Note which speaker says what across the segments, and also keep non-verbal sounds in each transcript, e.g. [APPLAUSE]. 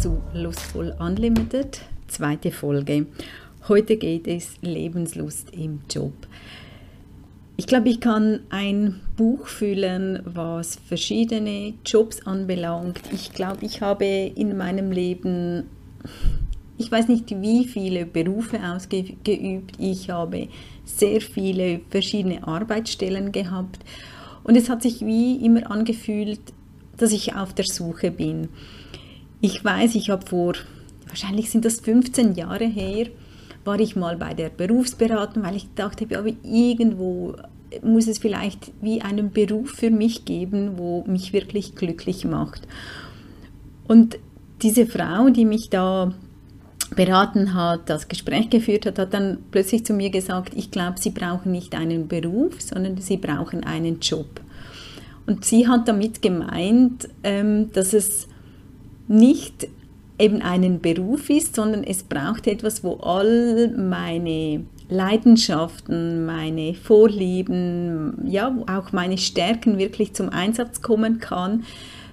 Speaker 1: zu Lustvoll Unlimited, zweite Folge. Heute geht es Lebenslust im Job. Ich glaube, ich kann ein Buch füllen, was verschiedene Jobs anbelangt. Ich glaube, ich habe in meinem Leben, ich weiß nicht, wie viele Berufe ausgeübt. Ich habe sehr viele verschiedene Arbeitsstellen gehabt. Und es hat sich wie immer angefühlt, dass ich auf der Suche bin. Ich weiß, ich habe vor, wahrscheinlich sind das 15 Jahre her, war ich mal bei der Berufsberatung, weil ich dachte, aber irgendwo muss es vielleicht wie einen Beruf für mich geben, wo mich wirklich glücklich macht. Und diese Frau, die mich da beraten hat, das Gespräch geführt hat, hat dann plötzlich zu mir gesagt, ich glaube, Sie brauchen nicht einen Beruf, sondern Sie brauchen einen Job. Und sie hat damit gemeint, ähm, dass es nicht eben einen Beruf ist, sondern es braucht etwas, wo all meine Leidenschaften, meine Vorlieben, ja, auch meine Stärken wirklich zum Einsatz kommen kann,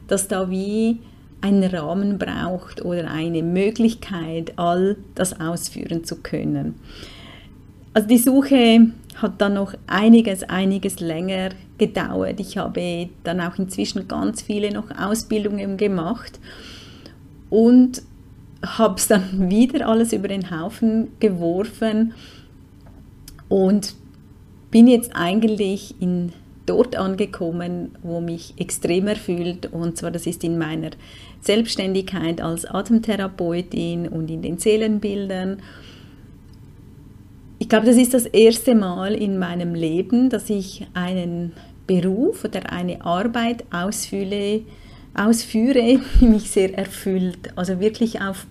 Speaker 1: dass da wie ein Rahmen braucht oder eine Möglichkeit, all das ausführen zu können. Also die Suche hat dann noch einiges, einiges länger gedauert. Ich habe dann auch inzwischen ganz viele noch Ausbildungen gemacht und habe es dann [LAUGHS] wieder alles über den Haufen geworfen und bin jetzt eigentlich in dort angekommen, wo mich extrem erfüllt und zwar das ist in meiner Selbstständigkeit als Atemtherapeutin und in den Seelenbildern. Ich glaube, das ist das erste Mal in meinem Leben, dass ich einen Beruf oder eine Arbeit ausfühle, ausführe, mich sehr erfüllt. Also wirklich auf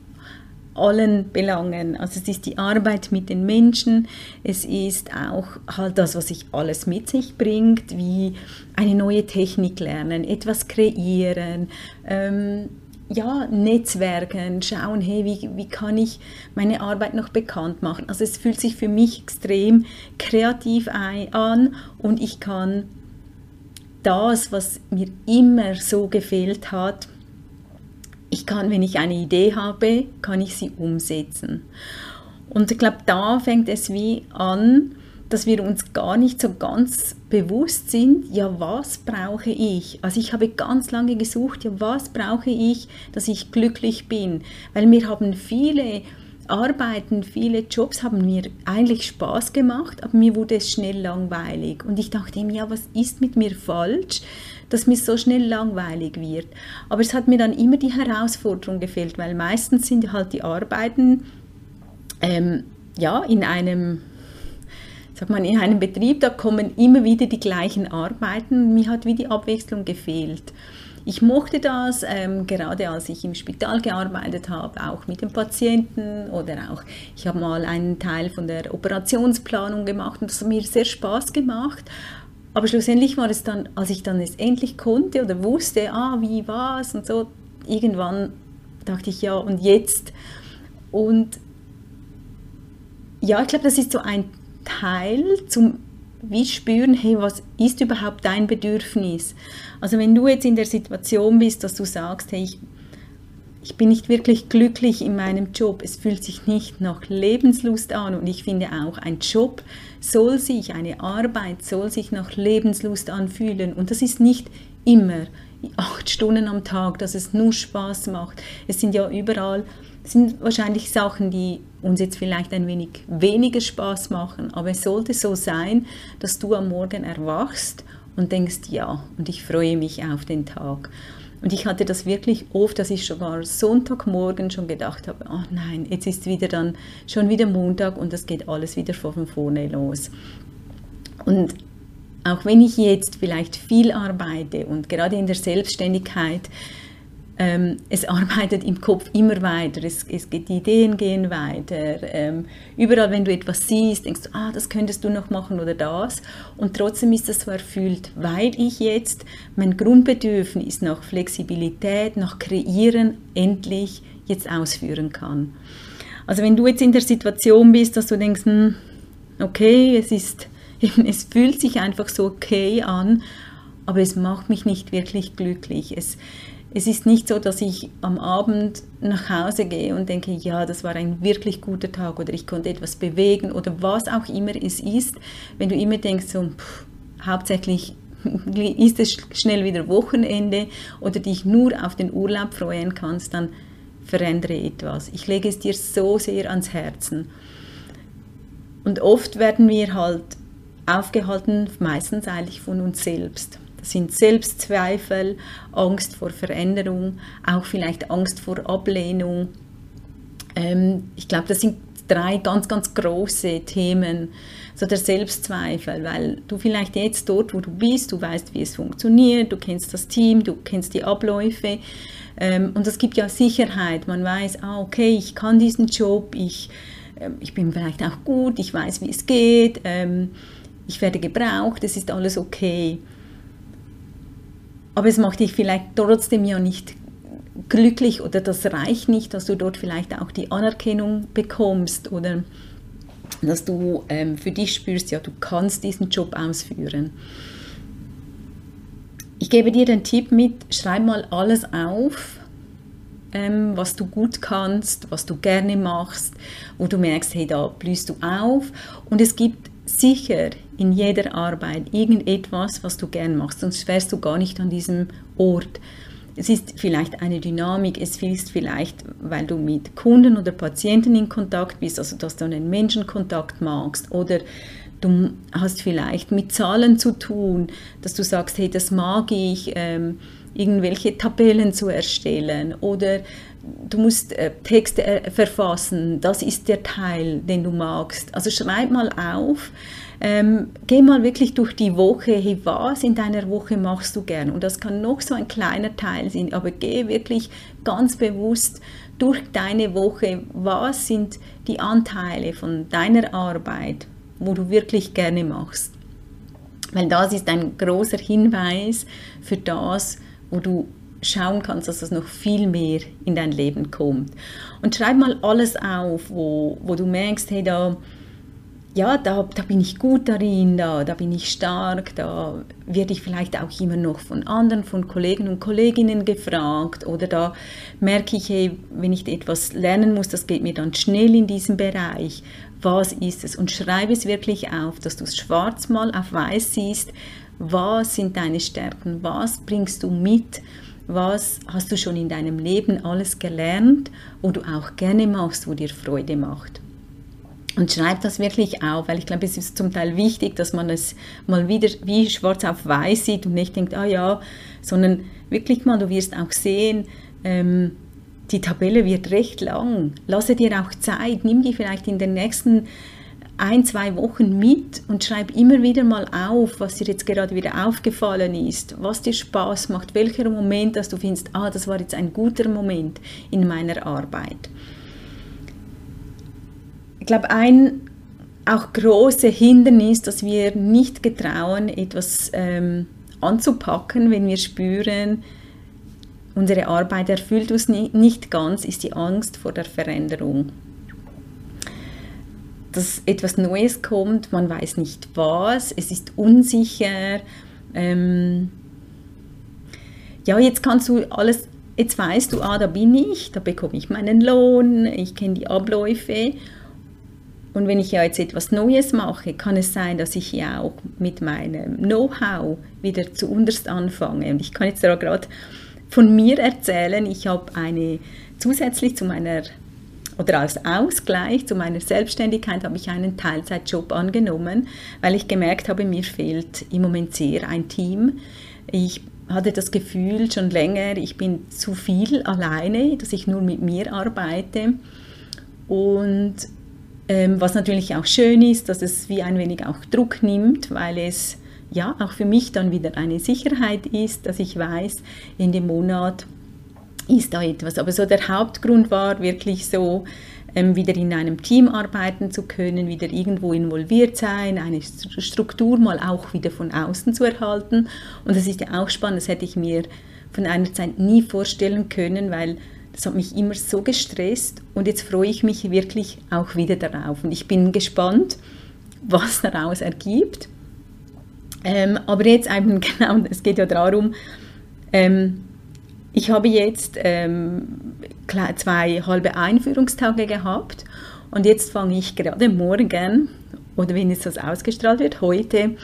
Speaker 1: allen Belangen. Also es ist die Arbeit mit den Menschen, es ist auch halt das, was sich alles mit sich bringt, wie eine neue Technik lernen, etwas kreieren, ähm, ja, Netzwerken, schauen, hey, wie, wie kann ich meine Arbeit noch bekannt machen. Also es fühlt sich für mich extrem kreativ ein, an und ich kann das, was mir immer so gefehlt hat, ich kann, wenn ich eine Idee habe, kann ich sie umsetzen. Und ich glaube, da fängt es wie an, dass wir uns gar nicht so ganz bewusst sind, ja, was brauche ich? Also ich habe ganz lange gesucht, ja, was brauche ich, dass ich glücklich bin? Weil mir haben viele Arbeiten, viele Jobs haben mir eigentlich Spaß gemacht, aber mir wurde es schnell langweilig. Und ich dachte ihm, ja, was ist mit mir falsch, dass mir so schnell langweilig wird? Aber es hat mir dann immer die Herausforderung gefehlt, weil meistens sind halt die Arbeiten ähm, ja, in einem sag mal, in einem Betrieb, da kommen immer wieder die gleichen Arbeiten. Mir hat wie die Abwechslung gefehlt. Ich mochte das, ähm, gerade als ich im Spital gearbeitet habe, auch mit den Patienten oder auch, ich habe mal einen Teil von der Operationsplanung gemacht und das hat mir sehr Spaß gemacht. Aber schlussendlich war es dann, als ich dann es endlich konnte oder wusste, ah, wie war es und so, irgendwann dachte ich, ja, und jetzt? Und ja, ich glaube, das ist so ein Teil zum wie spüren, hey, was ist überhaupt dein Bedürfnis? Also wenn du jetzt in der Situation bist, dass du sagst, hey, ich, ich bin nicht wirklich glücklich in meinem Job, es fühlt sich nicht nach Lebenslust an und ich finde auch, ein Job soll sich, eine Arbeit soll sich nach Lebenslust anfühlen und das ist nicht immer acht Stunden am Tag, dass es nur Spaß macht. Es sind ja überall sind wahrscheinlich Sachen, die uns jetzt vielleicht ein wenig weniger Spaß machen, aber es sollte so sein, dass du am Morgen erwachst und denkst, ja, und ich freue mich auf den Tag. Und ich hatte das wirklich oft, dass ich sogar Sonntagmorgen schon gedacht habe, oh nein, jetzt ist wieder dann schon wieder Montag und das geht alles wieder von vorne los. Und auch wenn ich jetzt vielleicht viel arbeite und gerade in der Selbstständigkeit ähm, es arbeitet im Kopf immer weiter, es, es geht, die Ideen gehen weiter. Ähm, überall, wenn du etwas siehst, denkst du, ah, das könntest du noch machen oder das. Und trotzdem ist das so erfüllt, weil ich jetzt mein Grundbedürfnis nach Flexibilität, nach Kreieren endlich jetzt ausführen kann. Also wenn du jetzt in der Situation bist, dass du denkst, hm, okay, es ist, [LAUGHS] es fühlt sich einfach so okay an, aber es macht mich nicht wirklich glücklich. Es, es ist nicht so, dass ich am Abend nach Hause gehe und denke, ja, das war ein wirklich guter Tag oder ich konnte etwas bewegen oder was auch immer es ist. Wenn du immer denkst, so, pff, hauptsächlich [LAUGHS] ist es schnell wieder Wochenende oder dich nur auf den Urlaub freuen kannst, dann verändere etwas. Ich lege es dir so sehr ans Herzen. Und oft werden wir halt aufgehalten, meistens eigentlich von uns selbst. Das sind Selbstzweifel, Angst vor Veränderung, auch vielleicht Angst vor Ablehnung. Ähm, ich glaube, das sind drei ganz, ganz große Themen. So der Selbstzweifel, weil du vielleicht jetzt dort, wo du bist, du weißt, wie es funktioniert, du kennst das Team, du kennst die Abläufe ähm, und es gibt ja Sicherheit. Man weiß, ah, okay, ich kann diesen Job, ich, äh, ich bin vielleicht auch gut, ich weiß, wie es geht, ähm, ich werde gebraucht, es ist alles okay. Aber es macht dich vielleicht trotzdem ja nicht glücklich oder das reicht nicht, dass du dort vielleicht auch die Anerkennung bekommst oder dass du ähm, für dich spürst, ja, du kannst diesen Job ausführen. Ich gebe dir den Tipp mit, schreib mal alles auf, ähm, was du gut kannst, was du gerne machst, wo du merkst, hey, da blühst du auf. Und es gibt sicher in jeder Arbeit irgendetwas, was du gern machst, sonst wärst du gar nicht an diesem Ort. Es ist vielleicht eine Dynamik, es ist vielleicht, weil du mit Kunden oder Patienten in Kontakt bist, also dass du einen Menschenkontakt magst oder du hast vielleicht mit Zahlen zu tun, dass du sagst, hey, das mag ich, ähm, irgendwelche Tabellen zu erstellen oder du musst äh, Texte äh, verfassen, das ist der Teil, den du magst. Also schreib mal auf, ähm, geh mal wirklich durch die Woche, hey, was in deiner Woche machst du gern? Und das kann noch so ein kleiner Teil sein, aber geh wirklich ganz bewusst durch deine Woche, was sind die Anteile von deiner Arbeit, wo du wirklich gerne machst. Weil das ist ein großer Hinweis für das, wo du schauen kannst, dass es noch viel mehr in dein Leben kommt. Und schreib mal alles auf, wo, wo du merkst, hey, da, ja, da, da bin ich gut darin, da, da bin ich stark, da werde ich vielleicht auch immer noch von anderen, von Kollegen und Kolleginnen gefragt oder da merke ich, hey, wenn ich etwas lernen muss, das geht mir dann schnell in diesem Bereich. Was ist es? Und schreibe es wirklich auf, dass du es schwarz mal auf weiß siehst. Was sind deine Stärken? Was bringst du mit? Was hast du schon in deinem Leben alles gelernt, wo du auch gerne machst, wo dir Freude macht? Und schreib das wirklich auf, weil ich glaube, es ist zum Teil wichtig, dass man es mal wieder wie schwarz auf weiß sieht und nicht denkt, ah ja, sondern wirklich mal, du wirst auch sehen, ähm, die Tabelle wird recht lang. Lasse dir auch Zeit, nimm die vielleicht in den nächsten ein, zwei Wochen mit und schreib immer wieder mal auf, was dir jetzt gerade wieder aufgefallen ist, was dir Spaß macht, welcher Moment, dass du findest, ah, das war jetzt ein guter Moment in meiner Arbeit ich glaube, ein auch großes Hindernis, dass wir nicht getrauen, etwas ähm, anzupacken, wenn wir spüren, unsere Arbeit erfüllt uns nicht ganz, ist die Angst vor der Veränderung. Dass etwas Neues kommt, man weiß nicht was, es ist unsicher. Ähm, ja, jetzt kannst du alles, jetzt weißt du, ah, da bin ich, da bekomme ich meinen Lohn, ich kenne die Abläufe und wenn ich ja jetzt etwas Neues mache, kann es sein, dass ich ja auch mit meinem Know-how wieder zu unterst anfange. Und ich kann jetzt da gerade von mir erzählen, ich habe eine zusätzlich zu meiner oder als Ausgleich zu meiner Selbstständigkeit habe ich einen Teilzeitjob angenommen, weil ich gemerkt habe, mir fehlt im Moment sehr ein Team. Ich hatte das Gefühl schon länger, ich bin zu viel alleine, dass ich nur mit mir arbeite. Und ähm, was natürlich auch schön ist, dass es wie ein wenig auch Druck nimmt, weil es ja auch für mich dann wieder eine Sicherheit ist, dass ich weiß, in dem Monat ist da etwas. Aber so der Hauptgrund war wirklich so, ähm, wieder in einem Team arbeiten zu können, wieder irgendwo involviert sein, eine Struktur mal auch wieder von außen zu erhalten. Und das ist ja auch spannend, das hätte ich mir von einer Zeit nie vorstellen können, weil das hat mich immer so gestresst und jetzt freue ich mich wirklich auch wieder darauf. Und ich bin gespannt, was daraus ergibt. Ähm, aber jetzt eben [LAUGHS] genau, es geht ja darum, ähm, ich habe jetzt ähm, zwei halbe Einführungstage gehabt und jetzt fange ich gerade morgen, oder wenn es das ausgestrahlt wird, heute,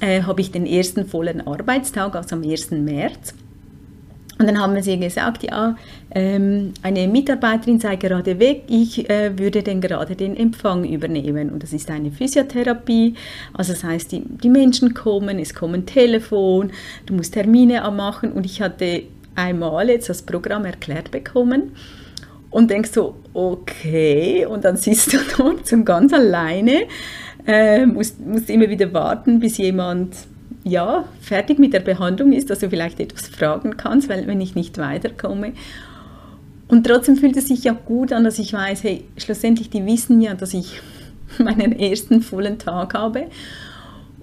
Speaker 1: äh, habe ich den ersten vollen Arbeitstag, also am 1. März. Und dann haben sie gesagt, ja, ähm, eine Mitarbeiterin sei gerade weg, ich äh, würde denn gerade den Empfang übernehmen. Und das ist eine Physiotherapie, also das heißt, die, die Menschen kommen, es kommen Telefon, du musst Termine anmachen. Und ich hatte einmal jetzt das Programm erklärt bekommen. Und denkst so, okay, und dann sitzt [LAUGHS] du dort zum ganz alleine, äh, musst, musst immer wieder warten, bis jemand ja, fertig mit der Behandlung ist, dass du vielleicht etwas fragen kannst, weil wenn ich nicht weiterkomme. Und trotzdem fühlt es sich ja gut an, dass ich weiß, hey, schlussendlich, die wissen ja, dass ich [LAUGHS] meinen ersten vollen Tag habe.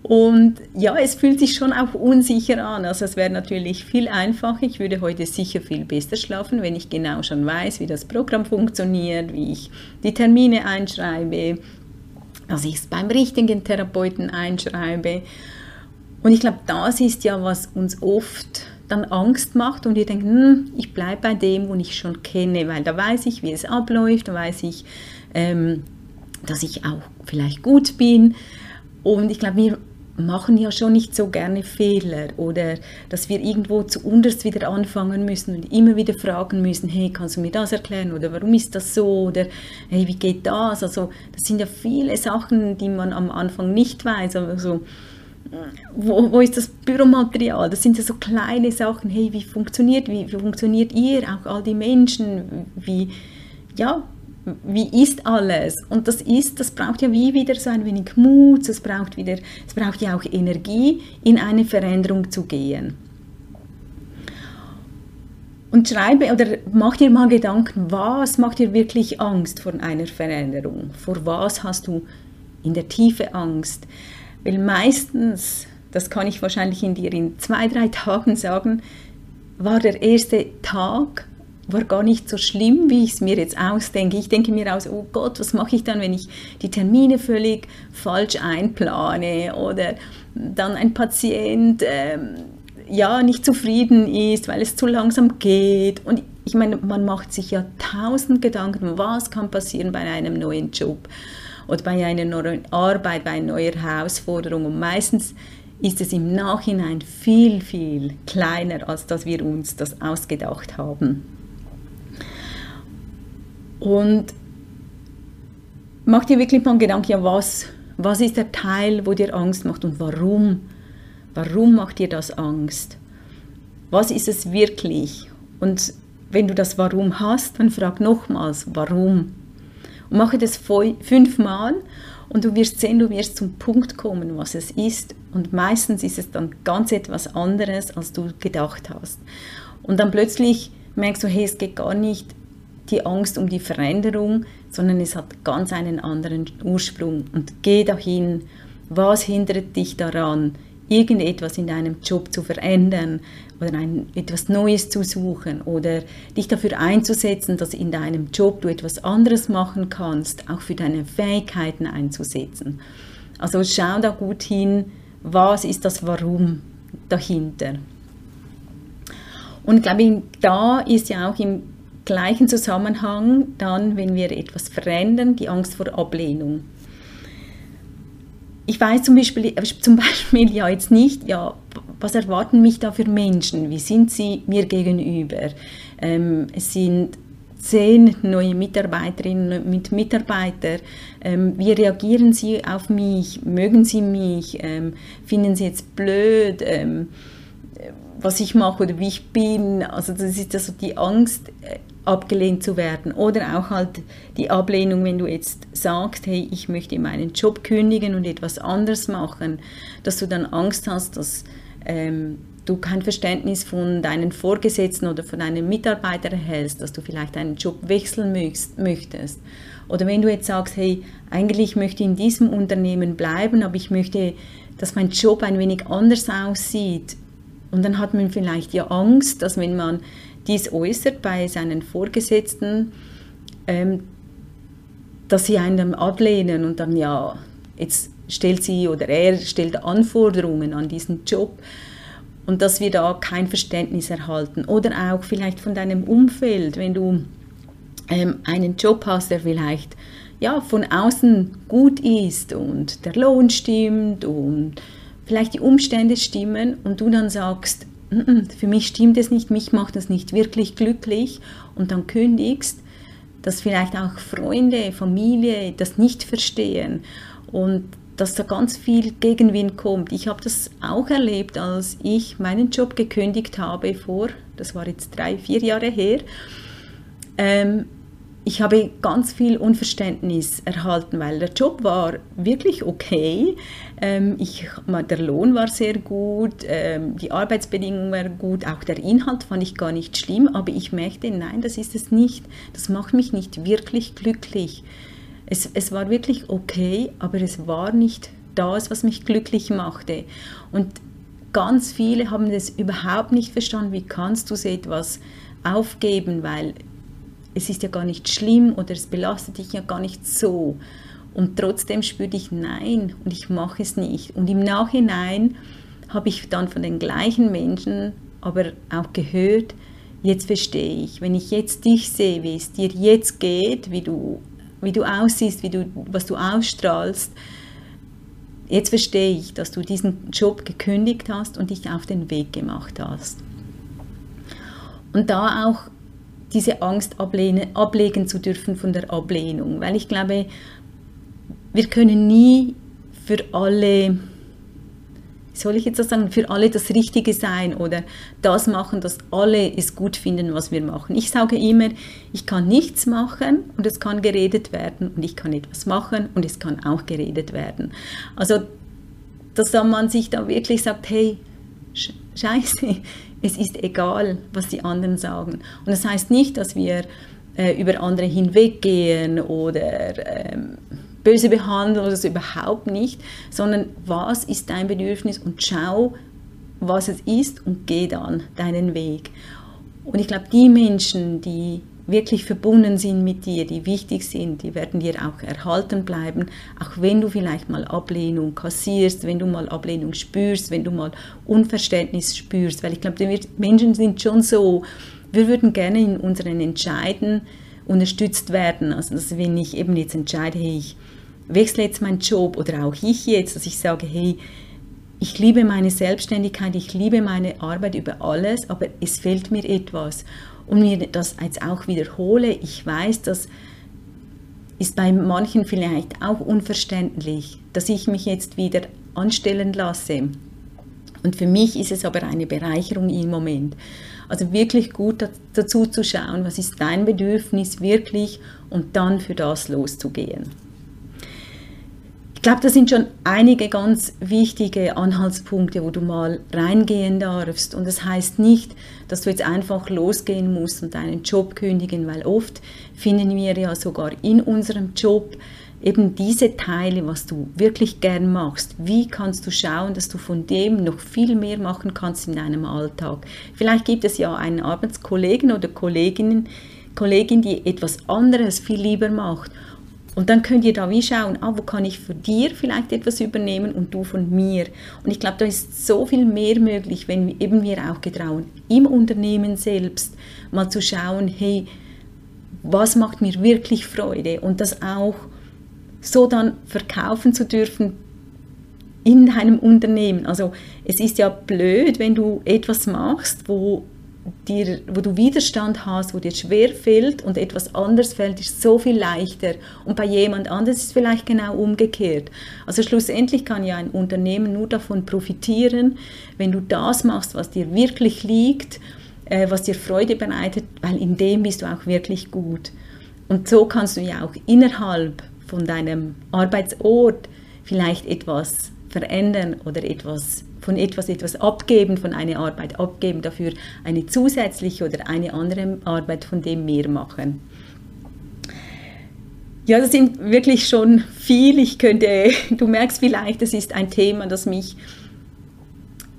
Speaker 1: Und ja, es fühlt sich schon auch unsicher an. Also es wäre natürlich viel einfacher. Ich würde heute sicher viel besser schlafen, wenn ich genau schon weiß, wie das Programm funktioniert, wie ich die Termine einschreibe, dass ich es beim richtigen Therapeuten einschreibe. Und ich glaube, das ist ja, was uns oft dann Angst macht und wir denken, hm, ich bleibe bei dem, wo ich schon kenne, weil da weiß ich, wie es abläuft, da weiß ich, ähm, dass ich auch vielleicht gut bin. Und ich glaube, wir machen ja schon nicht so gerne Fehler oder dass wir irgendwo zuunterst wieder anfangen müssen und immer wieder fragen müssen, hey, kannst du mir das erklären oder warum ist das so oder hey, wie geht das? Also das sind ja viele Sachen, die man am Anfang nicht weiß. Also wo, wo ist das Büromaterial? Das sind ja so kleine Sachen. Hey, wie funktioniert, wie, wie funktioniert ihr, auch all die Menschen? Wie, ja, wie ist alles? Und das ist, das braucht ja wie wieder so ein wenig Mut, es braucht wieder, es braucht ja auch Energie, in eine Veränderung zu gehen. Und schreibe oder mach dir mal Gedanken, was macht dir wirklich Angst vor einer Veränderung? Vor was hast du in der Tiefe Angst? Weil meistens, das kann ich wahrscheinlich in dir in zwei, drei Tagen sagen, war der erste Tag war gar nicht so schlimm, wie ich es mir jetzt ausdenke. Ich denke mir aus, oh Gott, was mache ich dann, wenn ich die Termine völlig falsch einplane oder dann ein Patient ähm, ja nicht zufrieden ist, weil es zu langsam geht. Und ich meine, man macht sich ja tausend Gedanken, was kann passieren bei einem neuen Job oder bei einer neuen Arbeit, bei einer neuen Herausforderung. Und meistens ist es im Nachhinein viel, viel kleiner, als dass wir uns das ausgedacht haben. Und mach dir wirklich mal Gedanken, ja, was, was ist der Teil, wo dir Angst macht und warum? Warum macht dir das Angst? Was ist es wirklich? Und wenn du das Warum hast, dann frag nochmals, warum? Und mache das fünfmal und du wirst sehen, du wirst zum Punkt kommen, was es ist. Und meistens ist es dann ganz etwas anderes, als du gedacht hast. Und dann plötzlich merkst du, hey, es geht gar nicht die Angst um die Veränderung, sondern es hat ganz einen anderen Ursprung. Und geh dahin, was hindert dich daran, irgendetwas in deinem Job zu verändern oder ein, etwas Neues zu suchen oder dich dafür einzusetzen, dass in deinem Job du etwas anderes machen kannst, auch für deine Fähigkeiten einzusetzen. Also schau da gut hin, was ist das Warum dahinter. Und ich glaube, da ist ja auch im gleichen Zusammenhang dann, wenn wir etwas verändern, die Angst vor Ablehnung ich weiß zum Beispiel, äh, zum [LAUGHS] Beispiel ja jetzt nicht, ja, was erwarten mich da für Menschen? Wie sind sie mir gegenüber? Ähm, es sind zehn neue Mitarbeiterinnen und Mitarbeiter. Ähm, wie reagieren sie auf mich? Mögen sie mich? Ähm, finden sie jetzt blöd? Ähm, was ich mache oder wie ich bin. Also das ist also die Angst, äh, abgelehnt zu werden. Oder auch halt die Ablehnung, wenn du jetzt sagst, hey, ich möchte meinen Job kündigen und etwas anderes machen, dass du dann Angst hast, dass ähm, du kein Verständnis von deinen Vorgesetzten oder von deinen Mitarbeitern erhältst, dass du vielleicht deinen Job wechseln möchtest. Oder wenn du jetzt sagst, hey, eigentlich möchte ich in diesem Unternehmen bleiben, aber ich möchte, dass mein Job ein wenig anders aussieht. Und dann hat man vielleicht ja Angst, dass wenn man dies äußert bei seinen Vorgesetzten, ähm, dass sie einen ablehnen und dann ja, jetzt stellt sie oder er stellt Anforderungen an diesen Job. und dass wir da kein Verständnis erhalten. Oder auch vielleicht von deinem Umfeld, wenn du ähm, einen Job hast, der vielleicht ja, von außen gut ist und der Lohn stimmt und vielleicht die Umstände stimmen und du dann sagst, für mich stimmt es nicht, mich macht das nicht wirklich glücklich und dann kündigst, dass vielleicht auch Freunde, Familie das nicht verstehen und dass da ganz viel Gegenwind kommt. Ich habe das auch erlebt, als ich meinen Job gekündigt habe vor, das war jetzt drei, vier Jahre her. Ähm, ich habe ganz viel Unverständnis erhalten, weil der Job war wirklich okay. Ähm, ich, der Lohn war sehr gut, ähm, die Arbeitsbedingungen waren gut, auch der Inhalt fand ich gar nicht schlimm, aber ich merkte, nein, das ist es nicht. Das macht mich nicht wirklich glücklich. Es, es war wirklich okay, aber es war nicht das, was mich glücklich machte. Und ganz viele haben das überhaupt nicht verstanden, wie kannst du so etwas aufgeben, weil es ist ja gar nicht schlimm oder es belastet dich ja gar nicht so. Und trotzdem spürte ich Nein und ich mache es nicht. Und im Nachhinein habe ich dann von den gleichen Menschen aber auch gehört, jetzt verstehe ich, wenn ich jetzt dich sehe, wie es dir jetzt geht, wie du, wie du aussiehst, wie du, was du ausstrahlst, jetzt verstehe ich, dass du diesen Job gekündigt hast und dich auf den Weg gemacht hast. Und da auch diese Angst ablehnen, ablegen zu dürfen von der Ablehnung. Weil ich glaube, wir können nie für alle, soll ich jetzt das sagen, für alle das Richtige sein oder das machen, dass alle es gut finden, was wir machen. Ich sage immer, ich kann nichts machen und es kann geredet werden und ich kann etwas machen und es kann auch geredet werden. Also, dass man sich da wirklich sagt, hey, Scheiße, es ist egal, was die anderen sagen. Und das heißt nicht, dass wir äh, über andere hinweggehen oder ähm, böse behandeln oder so überhaupt nicht, sondern was ist dein Bedürfnis und schau, was es ist und geh dann deinen Weg. Und ich glaube, die Menschen, die wirklich verbunden sind mit dir, die wichtig sind, die werden dir auch erhalten bleiben, auch wenn du vielleicht mal Ablehnung kassierst, wenn du mal Ablehnung spürst, wenn du mal Unverständnis spürst, weil ich glaube, die Menschen sind schon so, wir würden gerne in unseren Entscheiden unterstützt werden, also dass wenn ich eben jetzt entscheide, hey, ich wechsle jetzt meinen Job oder auch ich jetzt, dass ich sage, hey, ich liebe meine Selbstständigkeit, ich liebe meine Arbeit über alles, aber es fehlt mir etwas und mir das jetzt auch wiederhole, ich weiß, das ist bei manchen vielleicht auch unverständlich, dass ich mich jetzt wieder anstellen lasse. Und für mich ist es aber eine Bereicherung im Moment. Also wirklich gut dazu zu schauen, was ist dein Bedürfnis wirklich und dann für das loszugehen. Glaube, das sind schon einige ganz wichtige Anhaltspunkte, wo du mal reingehen darfst. Und das heißt nicht, dass du jetzt einfach losgehen musst und deinen Job kündigen, weil oft finden wir ja sogar in unserem Job eben diese Teile, was du wirklich gern machst. Wie kannst du schauen, dass du von dem noch viel mehr machen kannst in deinem Alltag? Vielleicht gibt es ja einen Arbeitskollegen oder Kolleginnen, Kollegin, die etwas anderes viel lieber macht und dann könnt ihr da wie schauen, ah, wo kann ich für dir vielleicht etwas übernehmen und du von mir. Und ich glaube, da ist so viel mehr möglich, wenn eben wir auch getrauen, im Unternehmen selbst mal zu schauen, hey, was macht mir wirklich Freude und das auch so dann verkaufen zu dürfen in deinem Unternehmen. Also es ist ja blöd, wenn du etwas machst, wo dir, wo du Widerstand hast, wo dir schwer fällt und etwas anderes fällt, ist so viel leichter. Und bei jemand anderes ist es vielleicht genau umgekehrt. Also schlussendlich kann ja ein Unternehmen nur davon profitieren, wenn du das machst, was dir wirklich liegt, äh, was dir Freude bereitet, weil in dem bist du auch wirklich gut. Und so kannst du ja auch innerhalb von deinem Arbeitsort vielleicht etwas verändern oder etwas von etwas etwas abgeben, von einer Arbeit abgeben, dafür eine zusätzliche oder eine andere Arbeit von dem mehr machen. Ja, das sind wirklich schon viel. Ich könnte, du merkst vielleicht, das ist ein Thema, das mich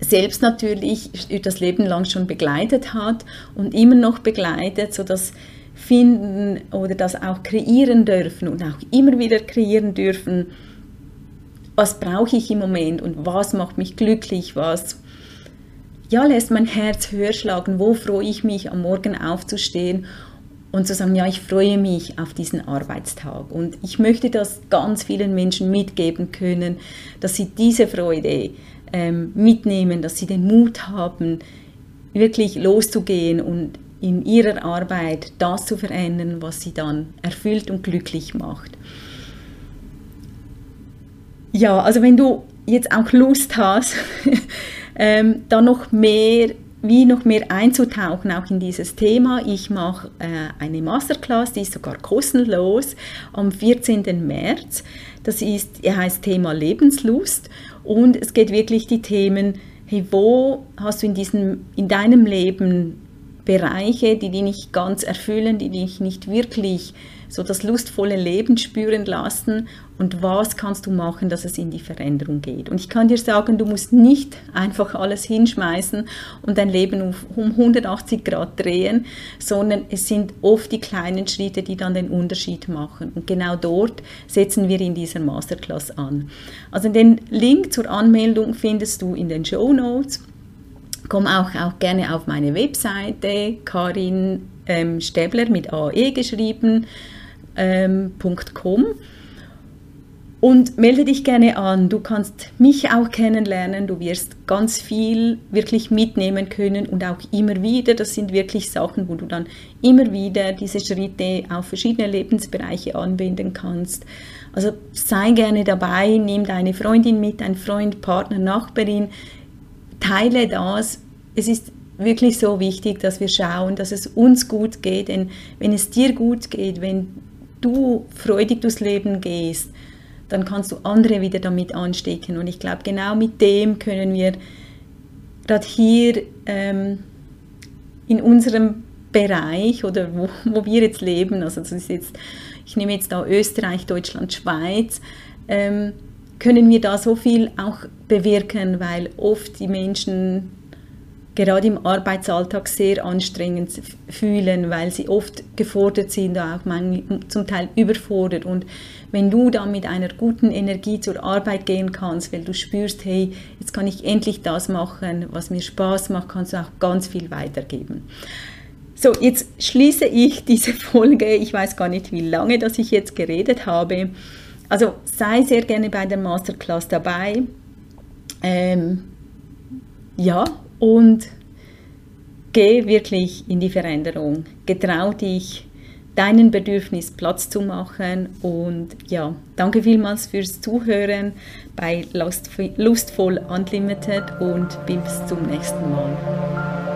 Speaker 1: selbst natürlich das Leben lang schon begleitet hat und immer noch begleitet, so dass finden oder das auch kreieren dürfen und auch immer wieder kreieren dürfen, was brauche ich im Moment und was macht mich glücklich, was ja, lässt mein Herz höher schlagen, wo freue ich mich am Morgen aufzustehen und zu sagen, ja, ich freue mich auf diesen Arbeitstag. Und ich möchte das ganz vielen Menschen mitgeben können, dass sie diese Freude ähm, mitnehmen, dass sie den Mut haben, wirklich loszugehen und in ihrer Arbeit das zu verändern, was sie dann erfüllt und glücklich macht. Ja, also wenn du jetzt auch Lust hast, [LAUGHS] ähm, da noch mehr wie noch mehr einzutauchen, auch in dieses Thema. Ich mache äh, eine Masterclass, die ist sogar kostenlos am 14. März. Das ist, heißt Thema Lebenslust und es geht wirklich die Themen, hey, wo hast du in, diesem, in deinem Leben Bereiche, die dich nicht ganz erfüllen, die dich nicht wirklich so das lustvolle Leben spüren lassen und was kannst du machen, dass es in die Veränderung geht. Und ich kann dir sagen, du musst nicht einfach alles hinschmeißen und dein Leben um 180 Grad drehen, sondern es sind oft die kleinen Schritte, die dann den Unterschied machen. Und genau dort setzen wir in dieser Masterclass an. Also den Link zur Anmeldung findest du in den Show Notes. Komm auch, auch gerne auf meine Webseite, Karin ähm, Stäbler mit AE geschrieben ähm, .com und melde dich gerne an. Du kannst mich auch kennenlernen. Du wirst ganz viel wirklich mitnehmen können und auch immer wieder. Das sind wirklich Sachen, wo du dann immer wieder diese Schritte auf verschiedene Lebensbereiche anwenden kannst. Also sei gerne dabei, nimm deine Freundin mit, dein Freund, Partner, Nachbarin, teile das. Es ist wirklich so wichtig, dass wir schauen, dass es uns gut geht. Denn wenn es dir gut geht, wenn du freudig durchs Leben gehst, dann kannst du andere wieder damit anstecken. Und ich glaube, genau mit dem können wir gerade hier ähm, in unserem Bereich oder wo, wo wir jetzt leben, also das ist jetzt, ich nehme jetzt da Österreich, Deutschland, Schweiz, ähm, können wir da so viel auch bewirken, weil oft die Menschen gerade im Arbeitsalltag sehr anstrengend fühlen, weil sie oft gefordert sind, auch zum Teil überfordert. Und wenn du dann mit einer guten Energie zur Arbeit gehen kannst, weil du spürst, hey, jetzt kann ich endlich das machen, was mir Spaß macht, kannst du auch ganz viel weitergeben. So, jetzt schließe ich [LAUGHS] diese Folge. Ich weiß gar nicht, wie lange, dass ich jetzt geredet habe. Also sei sehr gerne bei der Masterclass dabei. Ähm, ja, und geh wirklich in die Veränderung. Getrau dich, deinen Bedürfnis Platz zu machen. Und ja, danke vielmals fürs Zuhören bei Lustvoll Unlimited und bis zum nächsten Mal.